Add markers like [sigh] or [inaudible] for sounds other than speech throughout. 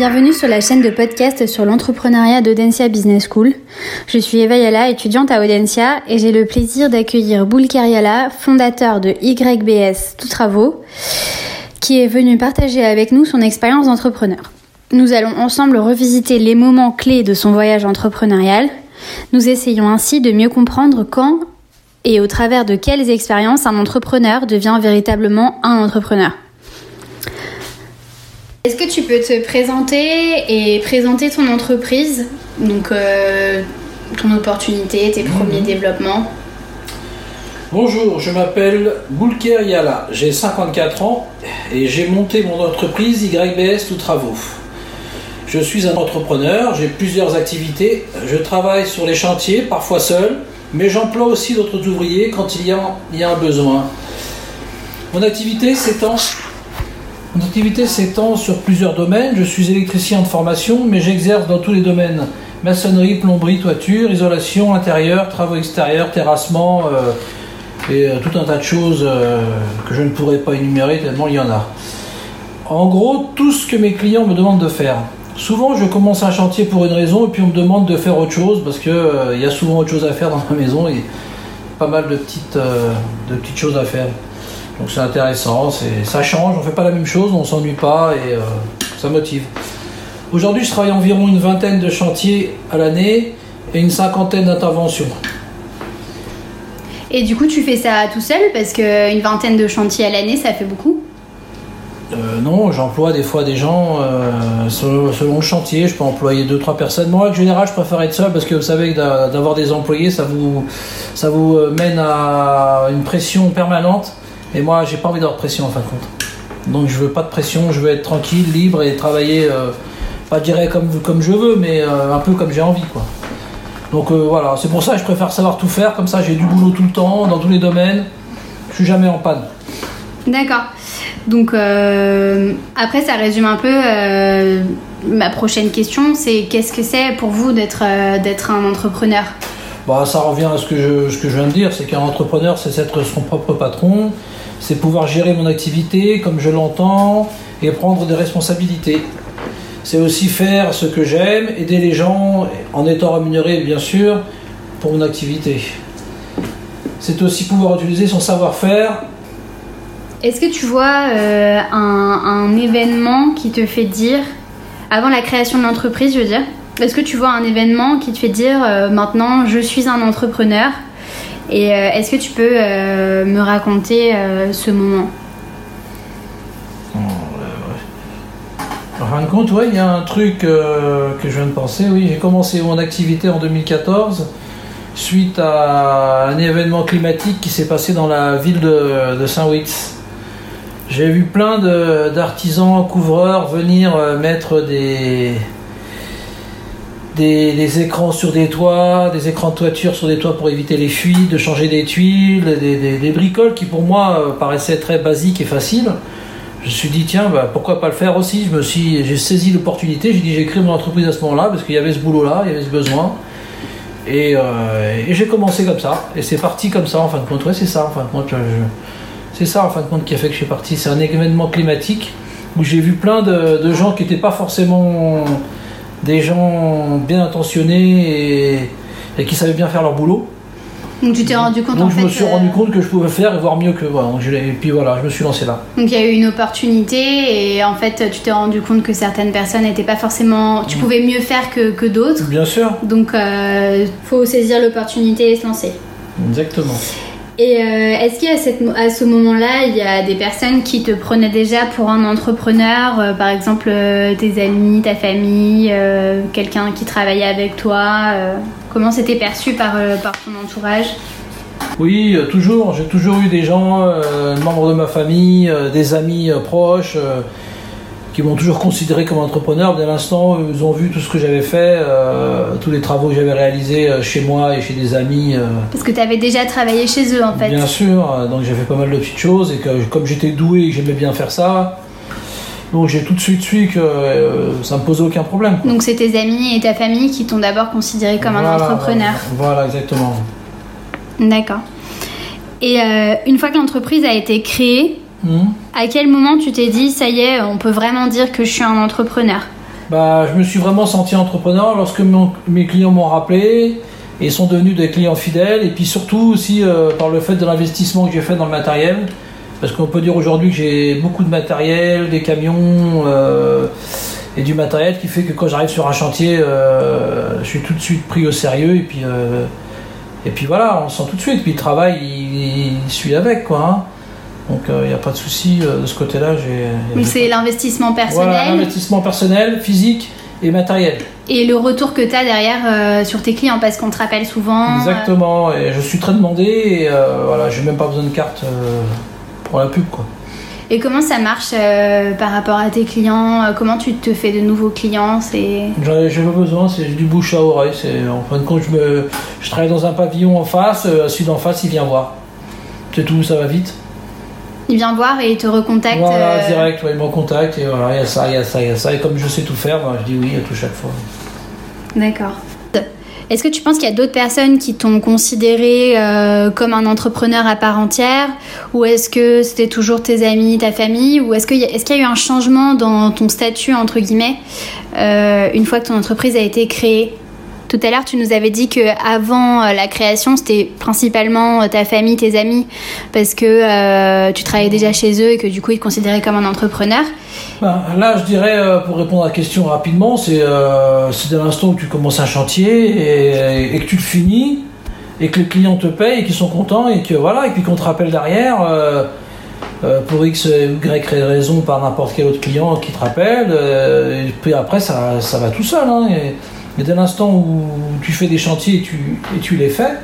Bienvenue sur la chaîne de podcast sur l'entrepreneuriat d'Audencia Business School. Je suis Eva Yala, étudiante à Audencia, et j'ai le plaisir d'accueillir Boulker Yala, fondateur de YBS Tout Travaux, qui est venu partager avec nous son expérience d'entrepreneur. Nous allons ensemble revisiter les moments clés de son voyage entrepreneurial. Nous essayons ainsi de mieux comprendre quand et au travers de quelles expériences un entrepreneur devient véritablement un entrepreneur. Est-ce que tu peux te présenter et présenter ton entreprise, donc euh, ton opportunité, tes premiers développements? Bonjour, je m'appelle Boulker Yala, j'ai 54 ans et j'ai monté mon entreprise YBS Tout Travaux. Je suis un entrepreneur, j'ai plusieurs activités, je travaille sur les chantiers, parfois seul, mais j'emploie aussi d'autres ouvriers quand il y, a, il y a un besoin. Mon activité s'étend activité s'étend sur plusieurs domaines. Je suis électricien de formation, mais j'exerce dans tous les domaines maçonnerie, plomberie, toiture, isolation intérieure, travaux extérieurs, terrassement euh, et euh, tout un tas de choses euh, que je ne pourrais pas énumérer tellement il y en a. En gros, tout ce que mes clients me demandent de faire. Souvent, je commence un chantier pour une raison et puis on me demande de faire autre chose parce qu'il il y a souvent autre chose à faire dans ma maison et pas mal de petites choses à faire. Donc c'est intéressant, ça change, on ne fait pas la même chose, on ne s'ennuie pas et euh, ça motive. Aujourd'hui, je travaille environ une vingtaine de chantiers à l'année et une cinquantaine d'interventions. Et du coup, tu fais ça tout seul parce qu'une vingtaine de chantiers à l'année, ça fait beaucoup? Euh, non, j'emploie des fois des gens euh, selon, le chantier. Je peux employer 2-3 personnes. Moi, en général, je préfère être seul parce que vous savez que d'avoir des employés, ça vous, ça vous mène à une pression permanente. Et moi, j'ai pas envie d'avoir de pression en fin de compte. Donc je veux pas de pression, je veux être tranquille, libre et travailler, euh, pas direct comme, comme je veux, mais euh, un peu comme j'ai envie. quoi. Donc euh, voilà, c'est pour ça que je préfère savoir tout faire, comme ça j'ai du boulot tout le temps, dans tous les domaines, je suis jamais en panne. D'accord. Donc après, ça résume un peu ma prochaine question, c'est qu'est-ce que c'est pour vous d'être d'être un entrepreneur? Bah, ça revient à ce que je, ce que je viens de dire, c'est qu'un entrepreneur, c'est être son propre patron, c'est pouvoir gérer mon activité comme je l'entends et prendre des responsabilités. C'est aussi faire ce que j'aime, aider les gens en étant rémunéré bien sûr pour mon activité. C'est aussi pouvoir utiliser son savoir-faire. Est-ce que tu vois euh, un, événement qui te fait dire, avant la création de l'entreprise, je veux dire, est-ce que tu vois un événement qui te fait dire euh, maintenant je suis un entrepreneur? Et euh, est-ce que tu peux euh, me raconter ce moment? En fin de compte, il y a un truc que je viens de penser. Oui, j'ai commencé mon activité en 2014 suite à un événement climatique qui s'est passé dans la ville de, Saint-Witz. J'ai vu plein d'artisans couvreurs venir mettre des, des, écrans sur des toits, des écrans de toiture sur des toits pour éviter les fuites, de changer des tuiles, des, bricoles qui pour moi euh, paraissaient très basiques et faciles. Je me suis dit tiens bah, pourquoi pas le faire aussi? Je me j'ai saisi l'opportunité. J'ai dit j'ai créé mon entreprise à ce moment-là parce qu'il y avait ce boulot là, il y avait ce besoin. Et, euh, j'ai commencé comme ça. Et c'est parti comme ça en fin de compte. c'est ça en fin de compte. c'est ça en fin de compte qui a fait que je suis parti. C'est un événement climatique où j'ai vu plein de gens qui n'étaient pas forcément des gens bien intentionnés et, qui savaient bien faire leur boulot. Donc tu t'es rendu compte Donc je me suis rendu euh, compte que je pouvais faire et voir mieux que voilà. et puis voilà, je me suis lancé là. Donc il y a eu une opportunité et en fait tu t'es rendu compte que certaines personnes n'étaient pas forcément. Tu mm. pouvais mieux faire que, que d'autres. Bien sûr. Donc il euh, faut saisir l'opportunité et se lancer. Exactement. Et euh, est-ce qu'à à ce moment-là, il y a des personnes qui te prenaient déjà pour un entrepreneur, euh, par exemple euh, tes amis, ta famille, quelqu'un qui travaillait avec toi Comment c'était perçu par, par ton entourage? Oui, toujours. J'ai toujours eu des gens, membres de ma famille, des amis proches qui m'ont toujours considéré comme entrepreneur. Dès l'instant ils ont vu tout ce que j'avais fait, euh, tous les travaux que j'avais réalisés euh, chez moi et chez des amis. Euh. Parce que tu avais déjà travaillé chez eux en fait. Bien sûr, donc j'ai fait pas mal de petites choses et que comme j'étais doué et que j'aimais bien faire ça, donc j'ai tout de suite su que ça me posait aucun problème. Donc c'est tes amis et ta famille qui t'ont d'abord considéré comme un entrepreneur. Voilà, exactement. D'accord. Et une fois que l'entreprise a été créée, Hmm. À quel moment tu t'es dit, ça y est, on peut vraiment dire que je suis un entrepreneur? Bah, Je me suis vraiment senti entrepreneur lorsque mes clients m'ont rappelé et sont devenus des clients fidèles. Et puis surtout aussi euh, par le fait de l'investissement que j'ai fait dans le matériel. Parce qu'on peut dire aujourd'hui que j'ai beaucoup de matériel, des camions euh, et du matériel qui fait que quand j'arrive sur un chantier, euh, je suis tout de suite pris au sérieux. Et puis, et puis voilà, on sent tout de suite. Puis le travail, il, suit avec. quoi. Hein. Donc il n'y a pas de souci de ce côté-là. Donc c'est l'investissement personnel Voilà, l'investissement personnel, physique et matériel. Et le retour que tu as derrière euh, sur tes clients, parce qu'on te rappelle souvent. Exactement, et je suis très demandé, et euh, voilà, j'ai même pas besoin de carte euh, pour la pub. quoi. Et comment ça marche par rapport à tes clients Comment tu te fais de nouveaux clients c'est... J'ai pas besoin, c'est du bouche à oreille. En fin de compte, je, me, je travaille dans un pavillon en face, celui d'en face, il vient voir. C'est tout, ça va vite. Il vient voir et il te recontacte Voilà, euh, direct, il me recontacte et voilà, il y a ça, il y a ça, il y a ça. Et comme je sais tout faire, ben, je dis oui à tout chaque fois. D'accord. Est-ce que tu penses qu'il y a d'autres personnes qui t'ont considéré euh, comme un entrepreneur à part entière? Ou est-ce que c'était toujours tes amis, ta famille? Ou est-ce qu'il y, est qu'il y, a eu un changement dans ton statut, entre guillemets, euh, une fois que ton entreprise a été créée? Tout à l'heure, tu nous avais dit que avant euh, la création, c'était principalement euh, ta famille, tes amis, parce que euh, tu travaillais déjà chez eux et que du coup, ils te considéraient comme un entrepreneur. Ben, là, je dirais, pour répondre à la question rapidement, c'est dès l'instant où tu commences un chantier et, que tu le finis et que les clients te payent et qu'ils sont contents et que voilà, et puis qu'on te rappelle derrière. pour X ou Y raison par n'importe quel autre client qui te rappelle, et puis après ça, ça va tout seul. Hein, mais dès l'instant où tu fais des chantiers et tu, et tu les fais,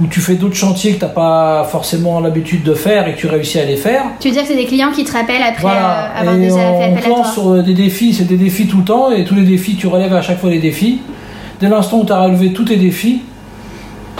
ou tu fais d'autres chantiers que tu n'as pas forcément l'habitude de faire et que tu réussis à les faire. Tu veux dire que c'est des clients qui te rappellent après euh, avoir déjà fait appel on sur des défis, c'est des défis tout le temps et tous les défis, tu relèves à chache fois les défis. Dès l'instant où tu as relevé tous tes défis,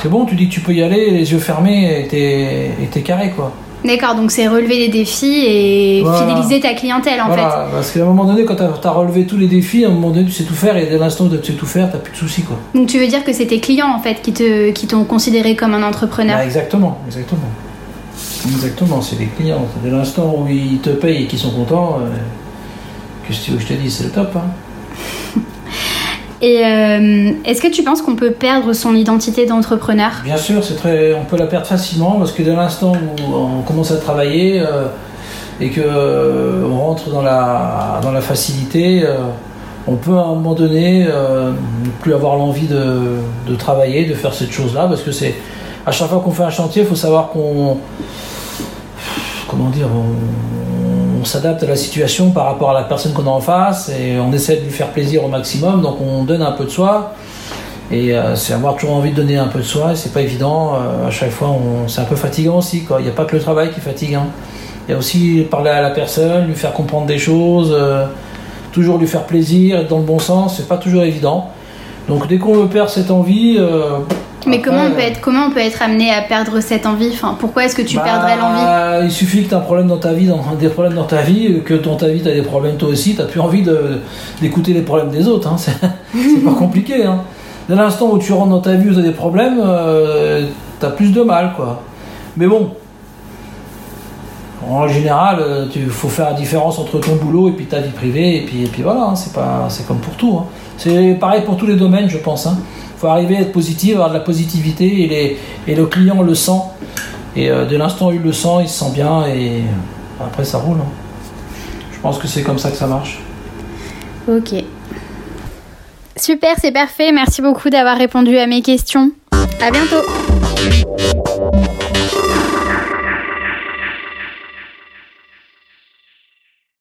c'est bon, tu dis que tu peux y aller les yeux fermés et t'es carré quoi. D'accord, donc c'est relever les défis et fidéliser ta clientèle en fait. Parce qu'à un moment donné, quand tu as, relevé tous les défis, à un moment donné, tu sais tout faire et dès l'instant où tu sais tout faire, tu plus de soucis. Quoi. Donc tu veux dire que c'est tes clients en fait qui, te, qui t'ont considéré comme un entrepreneur bah, Exactement, exactement. Exactement, c'est les clients. Dès l'instant où ils te payent et qu'ils sont contents, euh, que je te dis, c'est le top. Hein. Et euh, est-ce que tu penses qu'on peut perdre son identité d'entrepreneur? Bien sûr, c'est très, on peut la perdre facilement parce que dès l'instant où on commence à travailler euh, et que euh, on rentre dans la, dans la facilité, on peut à un moment donné ne plus avoir l'envie de, de, travailler, de faire cette chose-là parce que c'est à chaque fois qu'on fait un chantier, il faut savoir qu'on comment dire, s'adapte à la situation par rapport à la personne qu'on a en face et on essaie de lui faire plaisir au maximum. Donc on donne un peu de soi. Et euh, c'est avoir toujours envie de donner un peu de soi, c'est pas évident. Euh, à chaque fois, c'est un peu fatigant aussi. Il n'y a pas que le travail qui fatigue. Hein. Il y a aussi parler à la personne, lui faire comprendre des choses, euh, toujours lui faire plaisir, être dans le bon sens. C'est pas toujours évident. Donc dès qu'on perd cette envie, mais comment, on peut être, comment on peut être amené à perdre cette envie enfin, Pourquoi est-ce que tu bah, perdrais l'envie Il suffit que tu aies un problème dans ta vie, dans, des problèmes dans ta vie, que dans ta vie tu as des problèmes toi aussi, tu plus envie d'écouter les problèmes des autres. Hein. [laughs] C'est pas [laughs] compliqué. Hein. Dès l'instant où tu rentres dans ta vie où tu as des problèmes, euh, tu as plus de mal. quoi. Mais bon, en général, il euh, faut faire la différence entre ton boulot et puis ta vie privée, et puis, et voilà, hein. c'est pas comme pour tout. C'est pareil pour tous les domaines, je pense faut arriver à être positif, avoir de la positivité et, le client le sent. Et euh, dès l'instant où il le sent, il se sent bien et après ça roule. Hein. Je pense que c'est comme ça que ça marche. Ok. Super, c'est parfait. Merci beaucoup d'avoir répondu à mes questions. À bientôt.